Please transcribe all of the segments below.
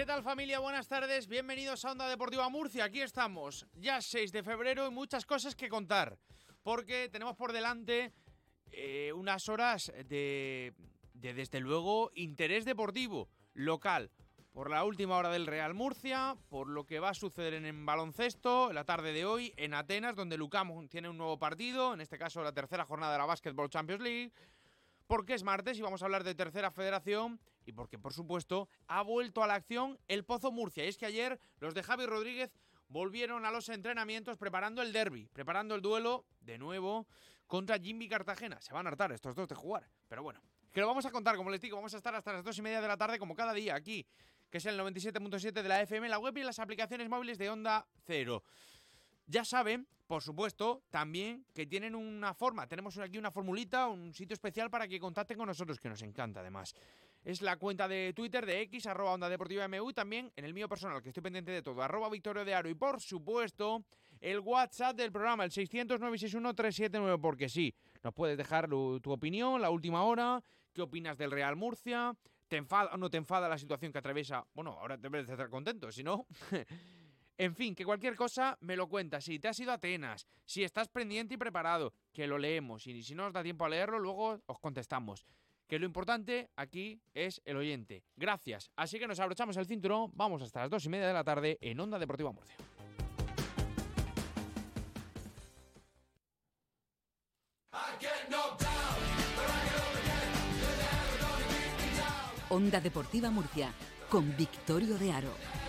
¿Qué tal familia? Buenas tardes, bienvenidos a Onda Deportiva Murcia. Aquí estamos, ya 6 de febrero y muchas cosas que contar, porque tenemos por delante eh, unas horas de, de, desde luego, interés deportivo local. Por la última hora del Real Murcia, por lo que va a suceder en, en baloncesto, la tarde de hoy, en Atenas, donde Lucam tiene un nuevo partido, en este caso la tercera jornada de la Basketball Champions League porque es martes y vamos a hablar de tercera federación y porque, por supuesto, ha vuelto a la acción el Pozo Murcia. Y es que ayer los de Javi Rodríguez volvieron a los entrenamientos preparando el derby, preparando el duelo de nuevo contra Jimmy Cartagena. Se van a hartar estos dos de jugar, pero bueno, que lo vamos a contar, como les digo, vamos a estar hasta las dos y media de la tarde, como cada día aquí, que es el 97.7 de la FM, la web y las aplicaciones móviles de Onda Cero. Ya saben, por supuesto, también que tienen una forma, tenemos aquí una formulita, un sitio especial para que contacten con nosotros, que nos encanta además. Es la cuenta de Twitter de X, arroba Onda Deportiva MU, también en el mío personal, que estoy pendiente de todo, arroba Victorio de Aro. Y por supuesto, el WhatsApp del programa, el 600-961-379, porque sí, nos puedes dejar tu opinión, la última hora, qué opinas del Real Murcia, te enfada o no te enfada la situación que atraviesa. Bueno, ahora debes de estar contento, si no... En fin, que cualquier cosa me lo cuentas. Si te has ido Atenas, si estás pendiente y preparado, que lo leemos. Y si no os da tiempo a leerlo, luego os contestamos. Que lo importante aquí es el oyente. Gracias. Así que nos abrochamos el cinturón. Vamos hasta las dos y media de la tarde en Onda Deportiva Murcia. Onda Deportiva Murcia con Victorio de Aro.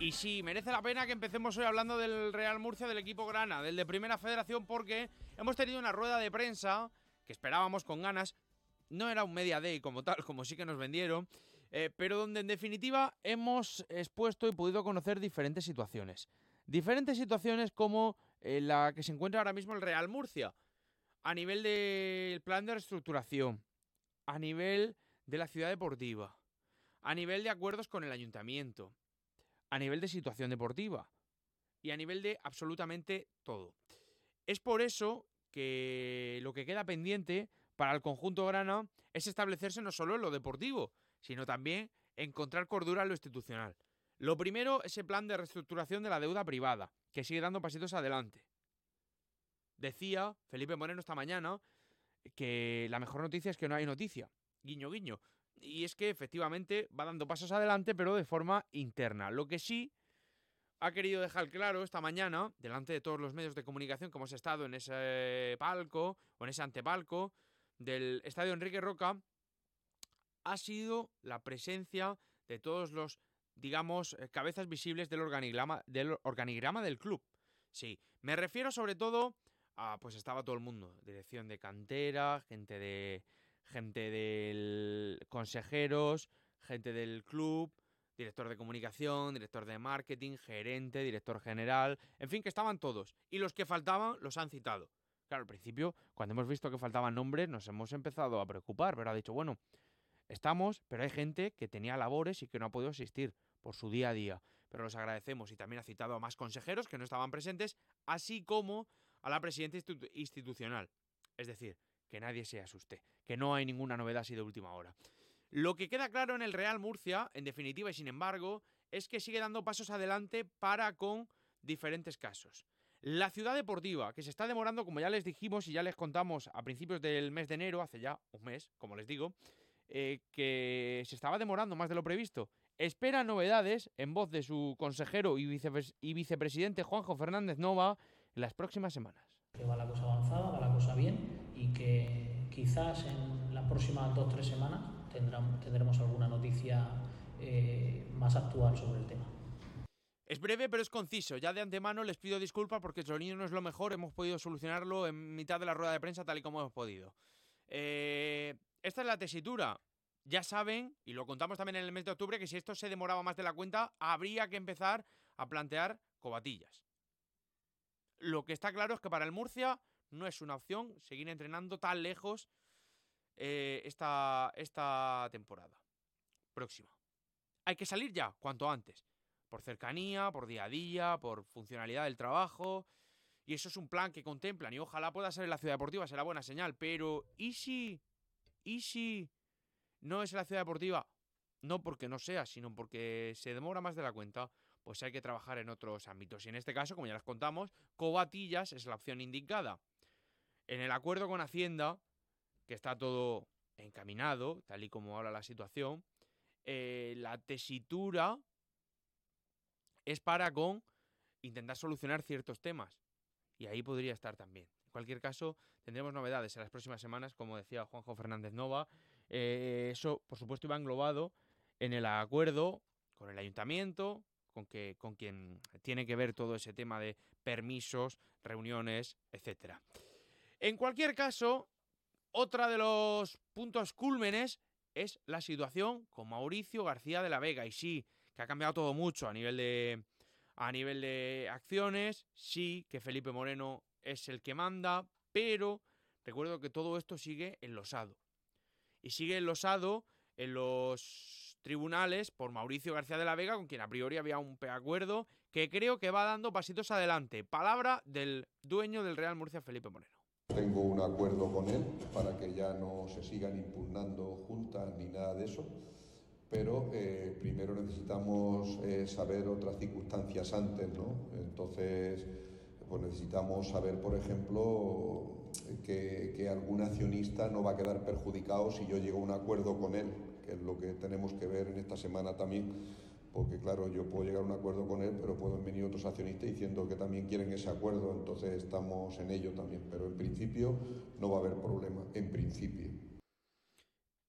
Y sí, merece la pena que empecemos hoy hablando del Real Murcia, del equipo Grana, del de Primera Federación, porque hemos tenido una rueda de prensa que esperábamos con ganas. No era un media day como tal, como sí que nos vendieron, eh, pero donde en definitiva hemos expuesto y podido conocer diferentes situaciones. Diferentes situaciones como eh, la que se encuentra ahora mismo el Real Murcia, a nivel del plan de reestructuración, a nivel de la ciudad deportiva, a nivel de acuerdos con el ayuntamiento, a nivel de situación deportiva y a nivel de absolutamente todo. Es por eso que lo que queda pendiente para el conjunto grana es establecerse no solo en lo deportivo, sino también encontrar cordura en lo institucional. Lo primero es el plan de reestructuración de la deuda privada, que sigue dando pasitos adelante. Decía Felipe Moreno esta mañana que la mejor noticia es que no hay noticia. Guiño, guiño. Y es que efectivamente va dando pasos adelante, pero de forma interna. Lo que sí ha querido dejar claro esta mañana, delante de todos los medios de comunicación que hemos estado en ese palco o en ese antepalco del Estadio Enrique Roca, ha sido la presencia de todos los, digamos, eh, cabezas visibles del organigrama del, organigrama del club. Sí, me refiero sobre todo a, pues estaba todo el mundo, dirección de cantera, gente de gente del consejeros, gente del club, director de comunicación, director de marketing, gerente, director general, en fin, que estaban todos. Y los que faltaban los han citado. Claro, al principio, cuando hemos visto que faltaban nombres, nos hemos empezado a preocupar, pero ha dicho, bueno, estamos, pero hay gente que tenía labores y que no ha podido asistir por su día a día. Pero los agradecemos y también ha citado a más consejeros que no estaban presentes, así como a la presidenta institucional. Es decir, que nadie se asuste, que no hay ninguna novedad así de última hora. Lo que queda claro en el Real Murcia, en definitiva y sin embargo, es que sigue dando pasos adelante para con diferentes casos. La ciudad deportiva, que se está demorando, como ya les dijimos y ya les contamos a principios del mes de enero, hace ya un mes, como les digo, eh, que se estaba demorando más de lo previsto. Espera novedades en voz de su consejero y, vicepres y vicepresidente Juanjo Fernández Nova en las próximas semanas. Que va la cosa avanzada, va la cosa bien y que quizás en las próximas dos o tres semanas tendremos alguna noticia eh, más actual sobre el tema. Es breve pero es conciso. Ya de antemano les pido disculpas porque el sonido no es lo mejor. Hemos podido solucionarlo en mitad de la rueda de prensa tal y como hemos podido. Eh, esta es la tesitura. Ya saben, y lo contamos también en el mes de octubre, que si esto se demoraba más de la cuenta, habría que empezar a plantear cobatillas. Lo que está claro es que para el Murcia no es una opción seguir entrenando tan lejos eh, esta, esta temporada próxima. Hay que salir ya, cuanto antes. Por cercanía, por día a día, por funcionalidad del trabajo. Y eso es un plan que contemplan y ojalá pueda ser en la ciudad deportiva, será buena señal. Pero, ¿y si? ¿Y si no es en la ciudad deportiva? No porque no sea, sino porque se demora más de la cuenta, pues hay que trabajar en otros ámbitos. Y en este caso, como ya les contamos, Cobatillas es la opción indicada. En el acuerdo con Hacienda, que está todo encaminado, tal y como habla la situación, eh, la tesitura es para con intentar solucionar ciertos temas. Y ahí podría estar también. En cualquier caso, tendremos novedades en las próximas semanas, como decía Juanjo Fernández Nova. Eh, eso, por supuesto, iba englobado en el acuerdo con el ayuntamiento, con, que, con quien tiene que ver todo ese tema de permisos, reuniones, etcétera. En cualquier caso, otra de los puntos cúlmenes es la situación con Mauricio García de la Vega. Y sí, que ha cambiado todo mucho a nivel de, a nivel de acciones. Sí, que Felipe Moreno es el que manda, pero recuerdo que todo esto sigue enlosado. Y sigue enlosado en los tribunales por Mauricio García de la Vega, con quien a priori había un preacuerdo que creo que va dando pasitos adelante. Palabra del dueño del Real Murcia, Felipe Moreno. Tengo un acuerdo con él para que ya no se sigan impugnando juntas ni nada de eso, pero eh, primero necesitamos eh, saber otras circunstancias antes, ¿no? Entonces, pues necesitamos saber, por ejemplo, que, que algún accionista no va a quedar perjudicado si yo llego a un acuerdo con él es lo que tenemos que ver en esta semana también, porque claro, yo puedo llegar a un acuerdo con él, pero pueden venir otros accionistas diciendo que también quieren ese acuerdo, entonces estamos en ello también, pero en principio no va a haber problema, en principio.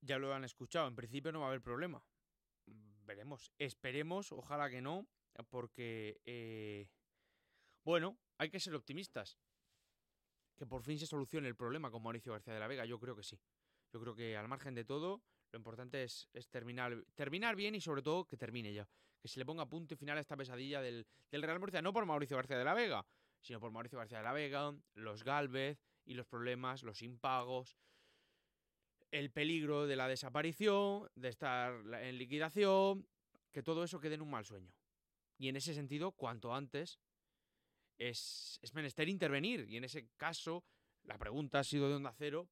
Ya lo han escuchado, en principio no va a haber problema. Veremos, esperemos, ojalá que no, porque, eh, bueno, hay que ser optimistas. Que por fin se solucione el problema con Mauricio García de la Vega, yo creo que sí. Yo creo que al margen de todo, lo importante es, terminar, terminar bien y sobre todo que termine ya. Que se le ponga punto y final a esta pesadilla del, Real Murcia, no por Mauricio García de la Vega, sino por Mauricio García de la Vega, los Galvez y los problemas, los impagos, el peligro de la desaparición, de estar en liquidación, que todo eso quede en un mal sueño. Y en ese sentido, cuanto antes, es, es menester intervenir. Y en ese caso, la pregunta ha sido de onda cero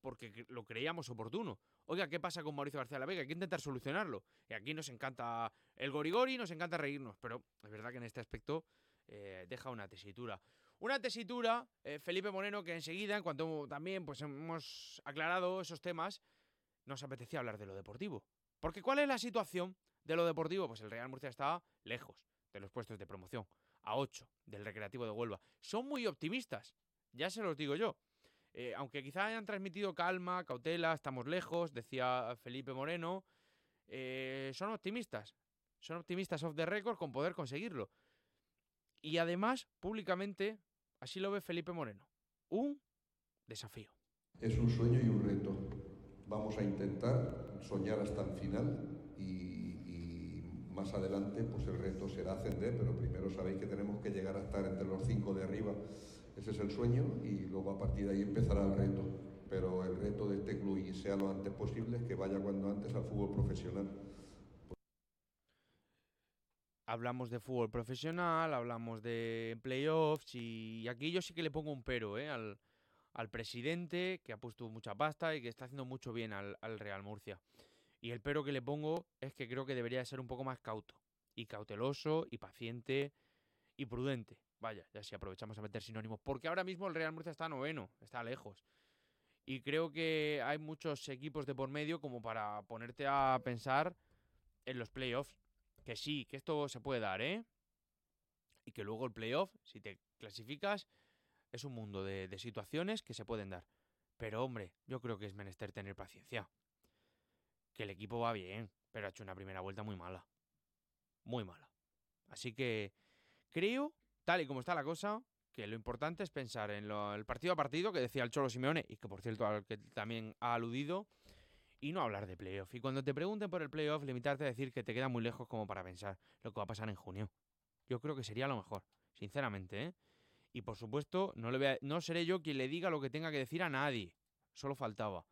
porque lo creíamos oportuno. Oiga, ¿qué pasa con Mauricio García de la Vega? Hay que intentar solucionarlo. Y aquí nos encanta el gorigori, nos encanta reírnos, pero es verdad que en este aspecto eh, deja una tesitura. Una tesitura, eh, Felipe Moreno, que enseguida, en cuanto también pues, hemos aclarado esos temas, nos apetecía hablar de lo deportivo. Porque ¿cuál es la situación de lo deportivo? Pues el Real Murcia está lejos de los puestos de promoción, a 8 del Recreativo de Huelva. Son muy optimistas, ya se los digo yo. Eh, aunque quizá hayan transmitido calma, cautela, estamos lejos, decía Felipe Moreno, eh, son optimistas. Son optimistas off the record con poder conseguirlo. Y además, públicamente, así lo ve Felipe Moreno. Un desafío. Es un sueño y un reto. Vamos a intentar soñar hasta el final y, y, más adelante pues el reto será ascender, pero primero sabéis que tenemos que llegar a estar entre los cinco de arriba ese es el sueño y luego a partir de ahí empezará el reto. Pero el reto de este club, y sea lo antes posible, es que vaya cuando antes al fútbol profesional. Hablamos de fútbol profesional, hablamos de playoffs y aquí yo sí que le pongo un pero ¿eh? al, al presidente que ha puesto mucha pasta y que está haciendo mucho bien al, al, Real Murcia. Y el pero que le pongo es que creo que debería ser un poco más cauto y cauteloso y paciente y prudente. Vaya, ya si aprovechamos a meter sinónimos. Porque ahora mismo el Real Murcia está noveno, está lejos. Y creo que hay muchos equipos de por medio como para ponerte a pensar en los playoffs. Que sí, que esto se puede dar, ¿eh? Y que luego el playoff, si te clasificas, es un mundo de, de situaciones que se pueden dar. Pero hombre, yo creo que es menester tener paciencia. Que el equipo va bien, pero ha hecho una primera vuelta muy mala. Muy mala. Así que creo tal y como está la cosa, que lo importante es pensar en el partido a partido que decía el Cholo Simeone y que por cierto al que también ha aludido y no hablar de playoff. Y cuando te pregunten por el playoff, limitarte a decir que te queda muy lejos como para pensar lo que va a pasar en junio. Yo creo que sería lo mejor, sinceramente, ¿eh? Y por supuesto, no, le no seré yo quien le diga lo que tenga que decir a nadie. Solo faltaba.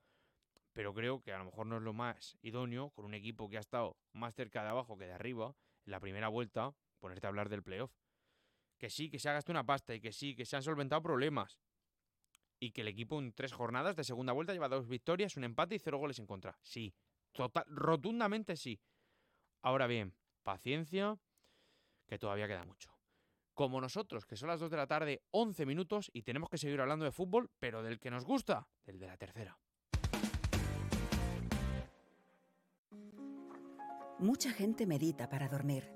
Pero creo que a lo mejor no es lo más idóneo con un equipo que ha estado más cerca de abajo que de arriba en la primera vuelta, ponerte a hablar del playoff. Que sí, que se ha gastado una pasta y que sí, que se han solventado problemas. Y que el equipo en tres jornadas de segunda vuelta lleva dos victorias, un empate y cero goles en contra. Sí, total, rotundamente sí. Ahora bien, paciencia, que todavía queda mucho como nosotros, que son las 2 de la tarde, 11 minutos, y tenemos que seguir hablando de fútbol, pero del que nos gusta, del de la tercera. Mucha gente medita para dormir.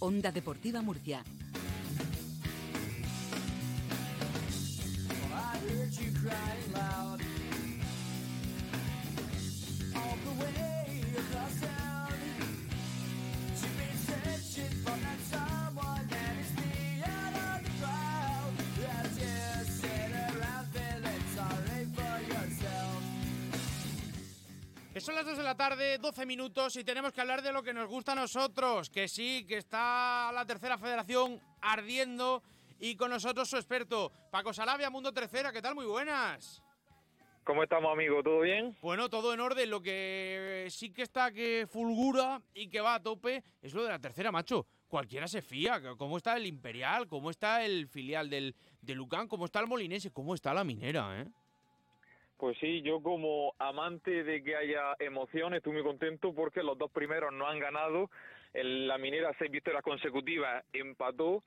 Onda Deportiva Murcia 12 minutos y tenemos que hablar de lo que nos gusta a nosotros. Que sí, que está la tercera federación ardiendo y con nosotros su experto, Paco Salavia, Mundo Tercera. ¿Qué tal? Muy buenas. ¿Cómo estamos, amigo? ¿Todo bien? Bueno, todo en orden. Lo que sí que está que fulgura y que va a tope es lo de la tercera, macho. Cualquiera se fía. ¿Cómo está el Imperial? ¿Cómo está el filial del, de Lucán? ¿Cómo está el Molinense? ¿Cómo está la minera, eh? Pues sí, yo como amante de que haya emoción estoy muy contento porque los dos primeros no han ganado. la minera seis victorias consecutivas empató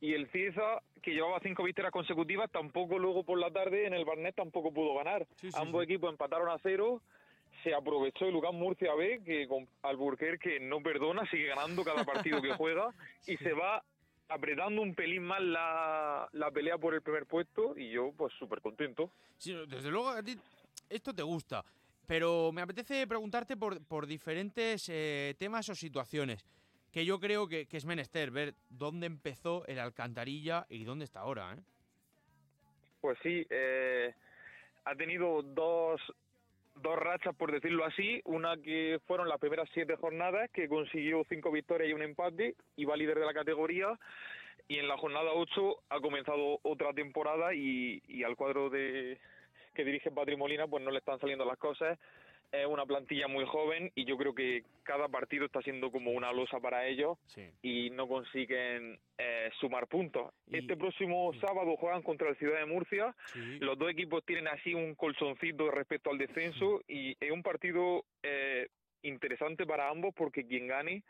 y el Cieza, que llevaba cinco victorias consecutivas, tampoco luego por la tarde en el Barnet tampoco pudo ganar. Ambos equipos empataron a cero. Se aprovechó el Lucas Murcia B, que con Alburquerque no perdona, sigue ganando cada partido que juega y se va apretando un pelín más la, la pelea por el primer puesto y yo pues súper contento. Sí, desde luego a ti esto te gusta, pero me apetece preguntarte por, por diferentes eh, temas o situaciones que yo creo que, es menester ver dónde empezó el Alcantarilla y dónde está ahora. ¿eh? Pues sí, eh, ha tenido dos, dos rachas, por decirlo así. Una que fueron las primeras siete jornadas, que consiguió cinco victorias y un empate, y va líder de la categoría. Y en la jornada 8 ha comenzado otra temporada y, y al cuadro de que dirige Patrimolina pues no le están saliendo las cosas es una plantilla muy joven y yo creo que cada partido está siendo como una losa para ellos y no consiguen eh, sumar puntos. Este próximo sábado juegan contra el Ciudad de Murcia. Los dos equipos tienen así un colchoncito respecto al descenso y es un partido eh, interesante para ambos porque quien gane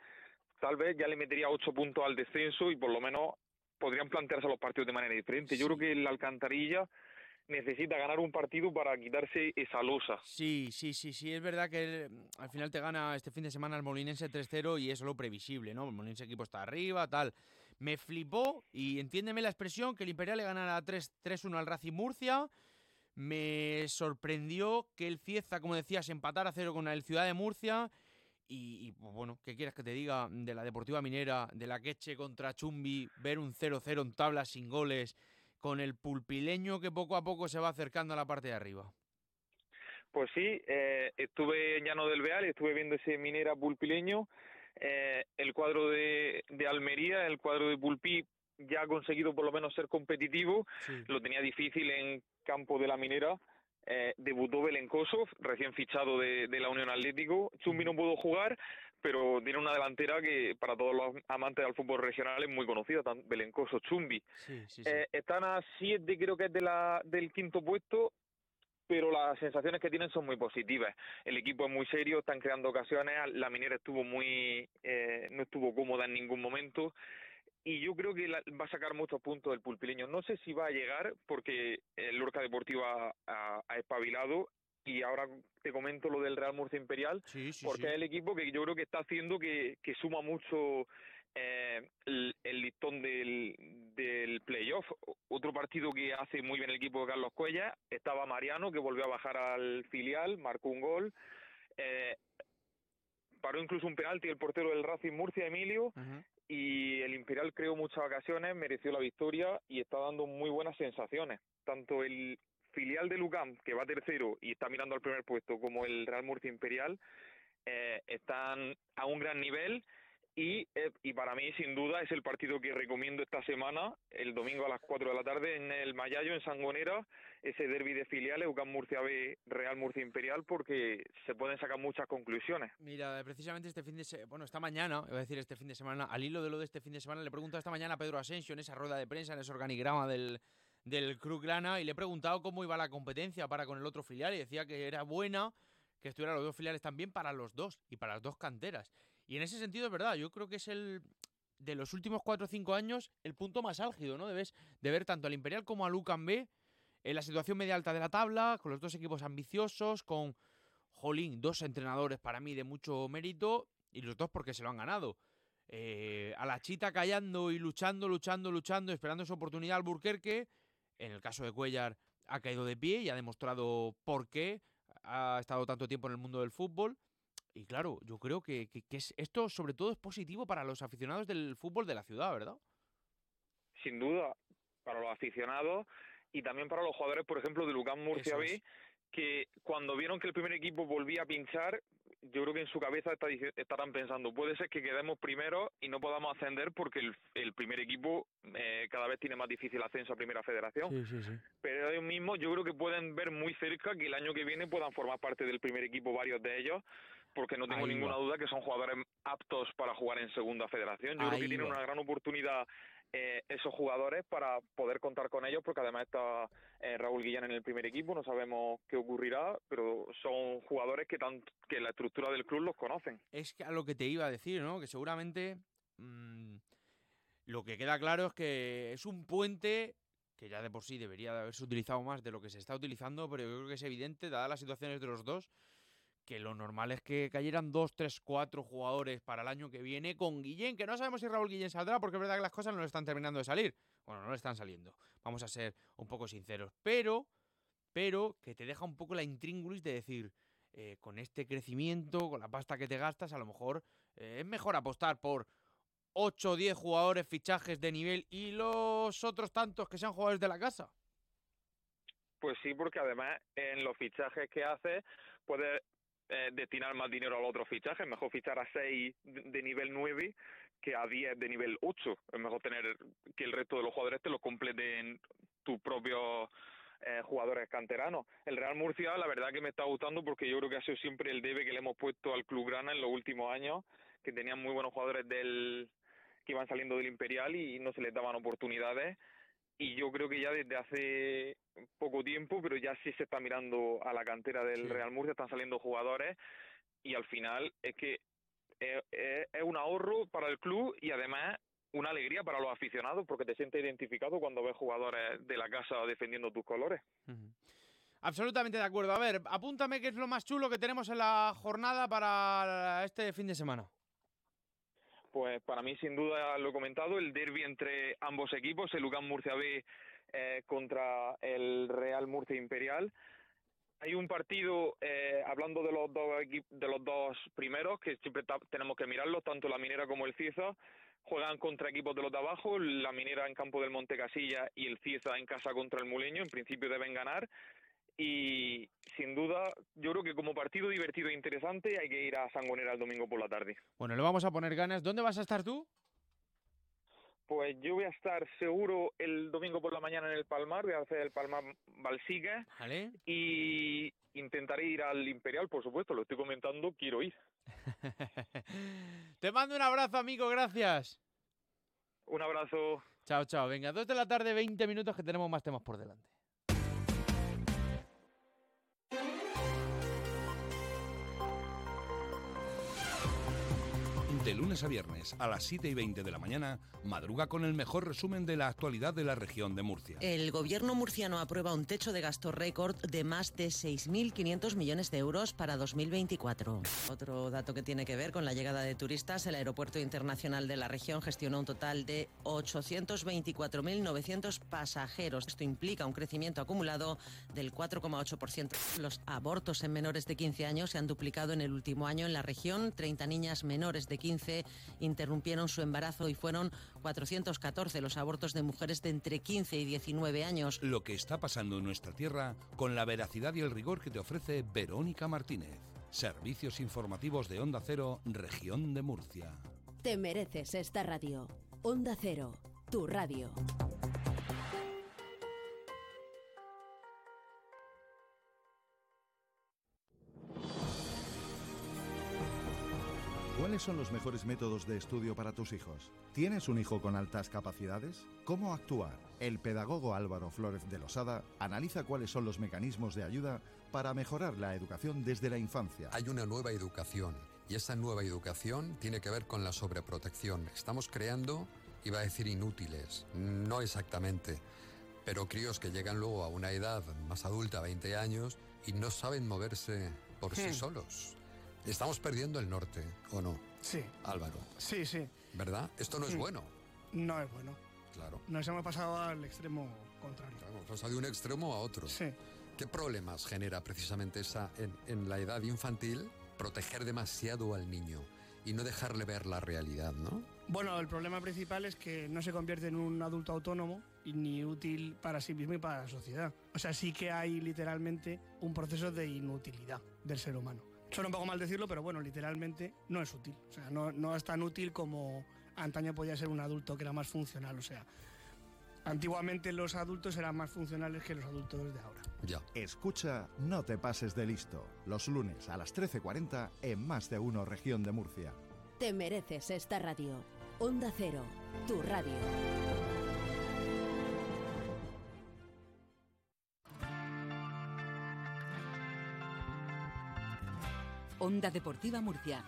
tal vez ya le metería ocho puntos al descenso y por lo menos podrían plantearse los partidos de manera diferente. Yo creo que la alcantarilla necesita ganar un partido para quitarse esa losa. Sí, sí, sí, sí, es verdad que al final te gana este fin de semana el Molinense 3-0 y es lo previsible, ¿no? El Molinense equipo está arriba, tal. Me flipó y entiéndeme la expresión que el Imperial le ganara 3-1 al Racing Murcia. Me sorprendió que el Cieza, como decías, empatara a cero con el Ciudad de Murcia. Y, y, pues, bueno, ¿qué quieres que te diga de la Deportiva Minera, de la Queche contra Chumbi, ver un 0-0 en tablas sin goles con el pulpileño que poco a poco se va acercando a la parte de arriba. Pues sí, eh, estuve en Llano del Beal, estuve viendo ese minera pulpileño, eh, el cuadro de, Almería, el cuadro de Pulpí ya ha conseguido por lo menos ser competitivo, lo tenía difícil en campo de la minera, eh, debutó Belenkosov, recién fichado de, de, la Unión Atlético. Chumbi no pudo jugar, pero tiene una delantera que para todos los amantes del fútbol regional es muy conocida, tan Belencoso, Chumbi. Eh, están a siete, creo que es de la, del quinto puesto, pero las sensaciones que tienen son muy positivas. El equipo es muy serio, están creando ocasiones, la minera estuvo muy, eh, no estuvo cómoda en ningún momento. Y yo creo que va a sacar muchos puntos del pulpileño. No sé si va a llegar, porque el Lorca Deportiva ha espabilado y ahora te comento lo del Real Murcia Imperial, porque es el equipo que yo creo que está haciendo que, que suma mucho eh, el, listón del, del playoff. Otro partido que hace muy bien el equipo de Carlos Cuella, estaba Mariano, que volvió a bajar al filial, marcó un gol. Eh, paró incluso un penalti el portero del Racing Murcia, Emilio, y el Imperial creó muchas ocasiones, mereció la victoria y está dando muy buenas sensaciones. Tanto el filial de Lucam, que va tercero y está mirando al primer puesto, como el Real Murcia Imperial, eh, están a un gran nivel y, eh, y para mí sin duda es el partido que recomiendo esta semana, el domingo a las 4 de la tarde en el Mayayo, en Sangonera, ese derby de filiales, UCAM Murcia B, Real Murcia Imperial, porque se pueden sacar muchas conclusiones. Mira, precisamente este fin de semana, bueno, esta mañana, voy a decir este fin de semana, al hilo de lo de este fin de semana, le pregunto esta mañana a Pedro Asensio en esa rueda de prensa, en ese organigrama del, del Club Grana, y le he preguntado cómo iba la competencia para con el otro filial, y decía que era buena, que estuvieran los dos filiales también para los dos y para las dos canteras. Y en ese sentido es verdad, yo creo que es el de los últimos 4 o 5 años el punto más álgido, ¿no? Debes de ver tanto al Imperial como al Lucan B en la situación media alta de la tabla, con los dos equipos ambiciosos, con Jolín, dos entrenadores para mí de mucho mérito y los dos porque se lo han ganado. Eh, a la chita callando y luchando, luchando, luchando, esperando su oportunidad al Burquerque. En el caso de Cuellar ha caído de pie y ha demostrado por qué ha estado tanto tiempo en el mundo del fútbol. Y claro, yo creo que, esto sobre todo es positivo para los aficionados del fútbol de la ciudad, ¿verdad? Sin duda, para los aficionados y también para los jugadores, por ejemplo, de Lucán Murcia B, que cuando vieron que el primer equipo volvía a pinchar, yo creo que en su cabeza estarán pensando, puede ser que quedemos primero y no podamos ascender porque el, primer equipo eh, cada vez tiene más difícil ascenso a Primera Federación. Pero ellos mismos yo creo que pueden ver muy cerca que el año que viene puedan formar parte del primer equipo varios de ellos porque no tengo ninguna duda que son jugadores aptos para jugar en segunda federación. Yo creo que tienen una gran oportunidad eh, esos jugadores para poder contar con ellos, porque además está eh, Raúl Guillán en el primer equipo, no sabemos qué ocurrirá, pero son jugadores que, tan, que la estructura del club los conocen. Es a lo que te iba a decir, ¿no? Que seguramente mm, lo que queda claro es que es un puente que ya de por sí debería de haberse utilizado más de lo que se está utilizando, pero yo creo que es evidente, dadas las situaciones de los dos, que lo normal es que cayeran dos, tres, cuatro jugadores para el año que viene con Guillén, que no sabemos si Raúl Guillén saldrá, porque es verdad que las cosas no le están terminando de salir. Bueno, no le están saliendo, vamos a ser un poco sinceros. Pero, pero que te deja un poco la intríngulis de decir, eh, con este crecimiento, con la pasta que te gastas, a lo mejor eh, es mejor apostar por 8 o 10 jugadores, fichajes de nivel y los otros tantos que sean jugadores de la casa. Pues sí, porque además en los fichajes que hace puede eh, destinar más dinero al otro fichaje. Es mejor fichar a 6 de nivel 9 que a 10 de nivel 8. Es mejor tener que el resto de los jugadores te lo completen tus propios eh, jugadores canteranos. El Real Murcia, la verdad que me está gustando porque yo creo que ha sido siempre el debe que le hemos puesto al Club Grana en los últimos años, que tenían muy buenos jugadores del que iban saliendo del Imperial y no se les daban oportunidades y yo creo que ya desde hace poco tiempo, pero ya sí se está mirando a la cantera del Real Murcia, están saliendo jugadores y al final es que es, un ahorro para el club y además una alegría para los aficionados porque te sientes identificado cuando ves jugadores de la casa defendiendo tus colores. Absolutamente de acuerdo. A ver, apúntame qué es lo más chulo que tenemos en la jornada para este fin de semana. Pues para mí, sin duda, lo he comentado, el derby entre ambos equipos, el UCAM Murcia B eh, contra el Real Murcia Imperial. Hay un partido, eh, hablando de los, dos de los dos primeros, que siempre tenemos que mirarlos, tanto la Minera como el Cieza, juegan contra equipos de los de abajo, la Minera en campo del Montecasilla y el Cieza en casa contra el Muleño, en principio deben ganar y sin duda yo creo que como partido divertido e interesante hay que ir a Sangonera el domingo por la tarde. Bueno, le vamos a poner ganas. ¿Dónde vas a estar tú? Pues yo voy a estar seguro el domingo por la mañana en el Palmar, voy a hacer el Palmar Balsiga vale. y intentaré ir al Imperial, por supuesto, lo estoy comentando, quiero ir. Te mando un abrazo, amigo, gracias. Un abrazo. Chao, chao. Venga, dos de la tarde, 20 minutos que tenemos más temas por delante. De lunes a viernes a las 7 y 20 de la mañana, madruga con el mejor resumen de la actualidad de la región de Murcia. El gobierno murciano aprueba un techo de gasto récord de más de 6.500 millones de euros para 2024. Otro dato que tiene que ver con la llegada de turistas, el aeropuerto internacional de la región gestionó un total de 824.900 pasajeros. Esto implica un crecimiento acumulado del 4,8%. Los abortos en menores de 15 años se han duplicado en el último año en la región. 30 niñas menores de 15 interrumpieron su embarazo y fueron 414 los abortos de mujeres de entre 15 y 19 años. Lo que está pasando en nuestra tierra con la veracidad y el rigor que te ofrece Verónica Martínez. Servicios informativos de Onda Cero, región de Murcia. Te mereces esta radio. Onda Cero, tu radio. ¿Cuáles son los mejores métodos de estudio para tus hijos? ¿Tienes un hijo con altas capacidades? ¿Cómo actuar? El pedagogo Álvaro Flórez de Losada analiza cuáles son los mecanismos de ayuda para mejorar la educación desde la infancia. Hay una nueva educación y esa nueva educación tiene que ver con la sobreprotección. Estamos creando, iba a decir inútiles, no exactamente, pero críos que llegan luego a una edad más adulta, 20 años, y no saben moverse por sí Hmm. solos. Estamos perdiendo el norte, ¿o no? Sí. Álvaro, Sí, sí. ¿verdad? Esto no es Hmm. bueno. No es bueno. Claro. Nos hemos pasado al extremo contrario. Hemos pasado de un extremo a otro. Sí. ¿Qué problemas genera precisamente esa en, en la edad infantil proteger demasiado al niño y no dejarle ver la realidad, ¿no? Bueno, el problema principal es que no se convierte en un adulto autónomo ni útil para sí mismo y para la sociedad. O sea, sí que hay literalmente un proceso de inutilidad del ser humano. Suena un poco mal decirlo, pero bueno, literalmente no es útil. O sea, no, no es tan útil como antaño podía ser un adulto que era más funcional. O sea, antiguamente los adultos eran más funcionales que los adultos de ahora. Ya. Escucha No te pases de listo, los lunes a las 13.40 en Más de Uno Región de Murcia. Te mereces esta radio. Onda Cero, tu radio. Onda Deportiva Murcia.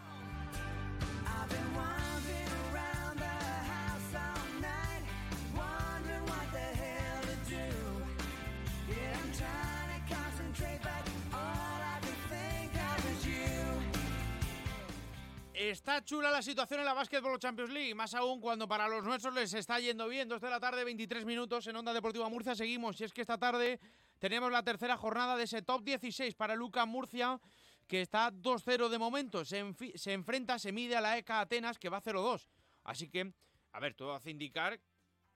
Está chula la situación en la Basketball Champions League, más aún cuando para los nuestros les está yendo bien. Dos de la tarde, 23 minutos en Onda Deportiva Murcia. Seguimos. Y es que esta tarde tenemos la tercera jornada de ese top 16 para Luca Murcia, que está 2-0 de momento. Se, se enfrenta, se mide a la ECA Atenas, que va 0-2. Así que, a ver, todo hace indicar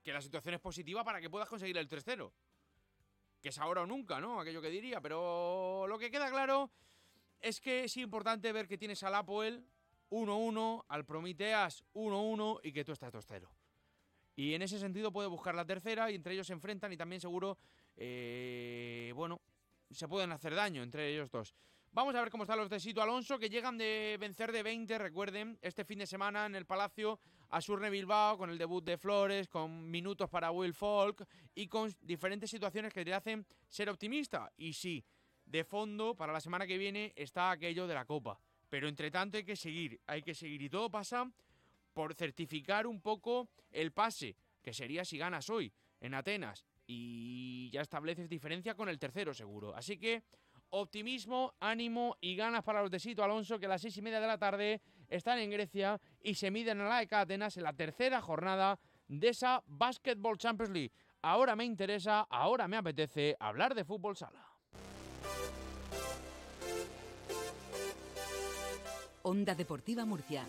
que la situación es positiva para que puedas conseguir el 3-0. Que es ahora o nunca, ¿no? Aquello que diría. Pero lo que queda claro es que es importante ver que tienes al Apoel 1-1, al Prometeas 1-1 y que tú estás 2-0. Y en ese sentido puede buscar la tercera y entre ellos se enfrentan y también seguro, eh, bueno, se pueden hacer daño entre ellos dos. Vamos a ver cómo están los de Sito Alonso, que llegan de vencer de 20, recuerden, este fin de semana en el Palacio a Surne Bilbao, con el debut de Flores, con minutos para Will Folk y con diferentes situaciones que te hacen ser optimista. Y sí, de fondo, para la semana que viene está aquello de la Copa. Pero entre tanto hay que seguir, hay que seguir. Y todo pasa por certificar un poco el pase, que sería si ganas hoy en Atenas. Y ya estableces diferencia con el tercero seguro. Así que optimismo, ánimo y ganas para los de Sito Alonso, que a las seis y media de la tarde están en Grecia y se miden a la ECA Atenas en la tercera jornada de esa Basketball Champions League. Ahora me interesa, ahora me apetece hablar de fútbol sala. Onda Deportiva Murcia.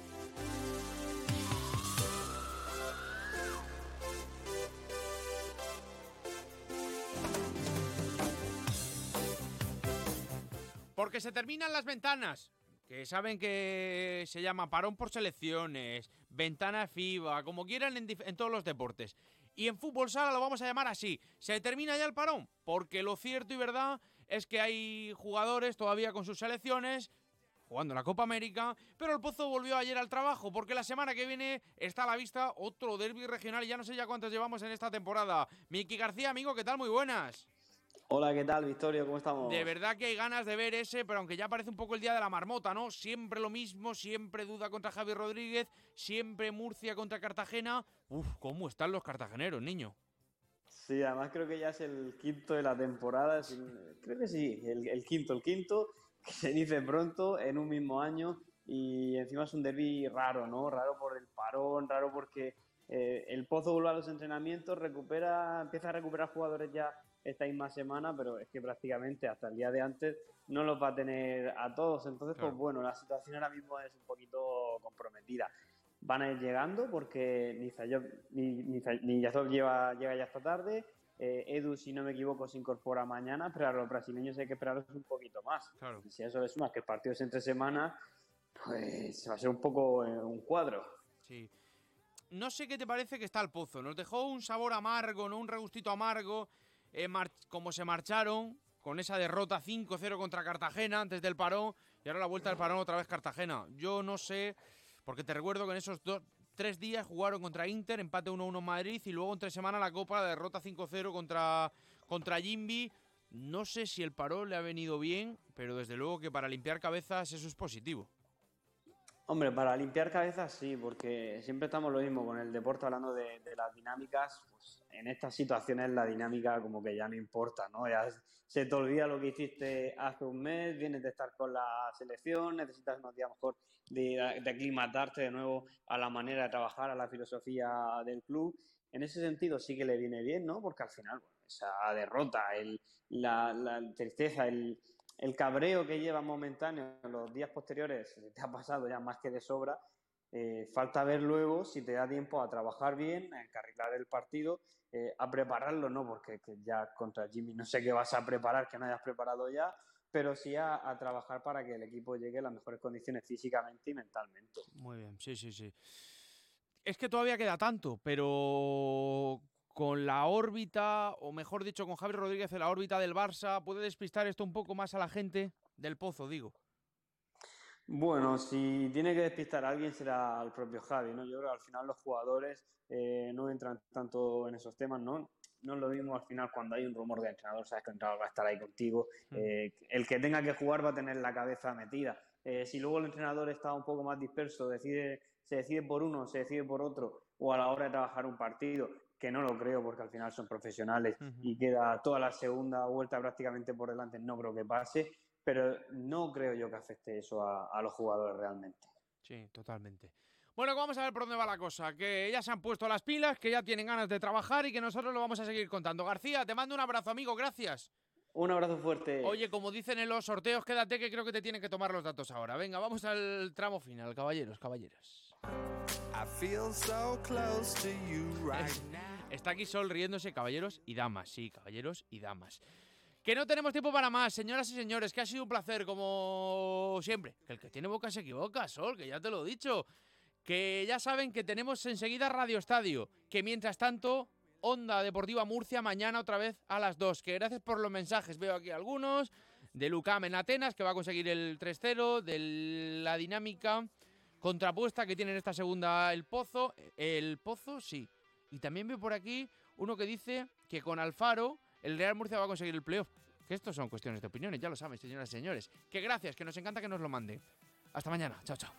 Porque se terminan las ventanas. Que saben que se llama parón por selecciones, ventana FIBA, como quieran en, todos los deportes. Y en fútbol sala lo vamos a llamar así. Se termina ya el parón. Porque lo cierto y verdad es que hay jugadores todavía con sus selecciones jugando la Copa América, pero el Pozo volvió ayer al trabajo porque la semana que viene está a la vista otro derby regional y ya no sé ya cuántos llevamos en esta temporada. Miki García, amigo, ¿qué tal? Muy buenas. Hola, ¿qué tal, Victorio? ¿Cómo estamos? De verdad que hay ganas de ver ese, pero aunque ya parece un poco el día de la marmota, ¿no? Siempre lo mismo, siempre duda contra Javi Rodríguez, siempre Murcia contra Cartagena. Uf, ¿cómo están los cartageneros, niño? Sí, además creo que ya es el quinto de la temporada. Creo que sí, el, quinto, el quinto, que se dice pronto en un mismo año. Y encima es un derby raro, ¿no? Raro por el parón, raro porque eh, el Pozo vuelve a los entrenamientos, recupera, empieza a recuperar jugadores ya esta misma semana, pero es que prácticamente hasta el día de antes no los va a tener a todos. Entonces, pues bueno, la situación ahora mismo es un poquito comprometida. Van a ir llegando porque Nizayov lleva, llega ya esta tarde. Eh, Edu, si no me equivoco, se incorpora mañana, pero a los brasileños hay que esperarlos un poquito más. Y si eso le sumas que el partido es entre semanas, pues va a ser un poco eh, un cuadro. Sí. No sé qué te parece que está el pozo. Nos dejó un sabor amargo, ¿no? Un regustito amargo eh, como se marcharon con esa derrota 5-0 contra Cartagena antes del parón y ahora la vuelta del parón otra vez Cartagena. Yo no sé, porque te recuerdo que en esos dos, tres días jugaron contra Inter, empate 1-1 Madrid y luego en tres semanas la Copa, la derrota 5-0 contra, contra Jimby. No sé si el parón le ha venido bien, pero desde luego que para limpiar cabezas eso es positivo. Hombre, para limpiar cabezas sí, porque siempre estamos lo mismo con el deporte hablando de, las dinámicas. Pues en estas situaciones la dinámica como que ya no importa, ¿no? Ya se te olvida lo que hiciste hace un mes, vienes de estar con la selección, necesitas unos días mejor de, de aclimatarte de nuevo a la manera de trabajar, a la filosofía del club. En ese sentido sí que le viene bien, ¿no? Porque al final, esa derrota, el, la, la tristeza, el, el cabreo que lleva momentáneo en los días posteriores te ha pasado ya más que de sobra. Eh, falta ver luego si te da tiempo a trabajar bien, a encarrilar el partido, eh, a prepararlo, ¿no? Porque ya contra Jimmy no sé qué vas a preparar que no hayas preparado ya, pero sí a, a, trabajar para que el equipo llegue a las mejores condiciones físicamente y mentalmente. Muy bien, sí, sí, sí. Es que todavía queda tanto, pero con la órbita, o mejor dicho, con Javi Rodríguez en la órbita del Barça, ¿puede despistar esto un poco más a la gente del Pozo, digo? Bueno, si tiene que despistar a alguien será el propio Javi, ¿no? Yo creo que al final los jugadores eh, no entran tanto en esos temas, ¿no? No es lo mismo al final cuando hay un rumor de entrenador, sabes que el entrenador va a estar ahí contigo. Mm. Eh, el que tenga que jugar va a tener la cabeza metida. Eh, si luego el entrenador está un poco más disperso, decide, se decide por uno, se decide por otro, o a la hora de trabajar un partido, que no lo creo porque al final son profesionales y queda toda la segunda vuelta prácticamente por delante, no creo que pase, pero no creo yo que afecte eso a, los jugadores realmente. Sí, totalmente. Bueno, vamos a ver por dónde va la cosa. Que ya se han puesto las pilas, que ya tienen ganas de trabajar y que nosotros lo vamos a seguir contando. García, te mando un abrazo, amigo. Gracias. Un abrazo fuerte. Oye, como dicen en los sorteos, quédate que creo que te tienen que tomar los datos ahora. Venga, vamos al tramo final, caballeros, caballeras. Está aquí Sol riéndose, caballeros y damas. Sí, caballeros y damas. Que no tenemos tiempo para más, señoras y señores, que ha sido un placer, como siempre. Que el que tiene boca se equivoca, Sol, que ya te lo he dicho. Que ya saben que tenemos enseguida Radio Estadio. Que mientras tanto, Onda Deportiva Murcia mañana otra vez a las 2. Que gracias por los mensajes, veo aquí algunos. De Lucam en Atenas, que va a conseguir el 3-0. De la dinámica contrapuesta que tiene en esta segunda el Pozo. El Pozo, sí. Y también veo por aquí uno que dice que con Alfaro el Real Murcia va a conseguir el playoff. Que estos son cuestiones de opiniones, ya lo saben, señoras y señores. Que gracias, que nos encanta que nos lo manden. Hasta mañana. Chao, chao.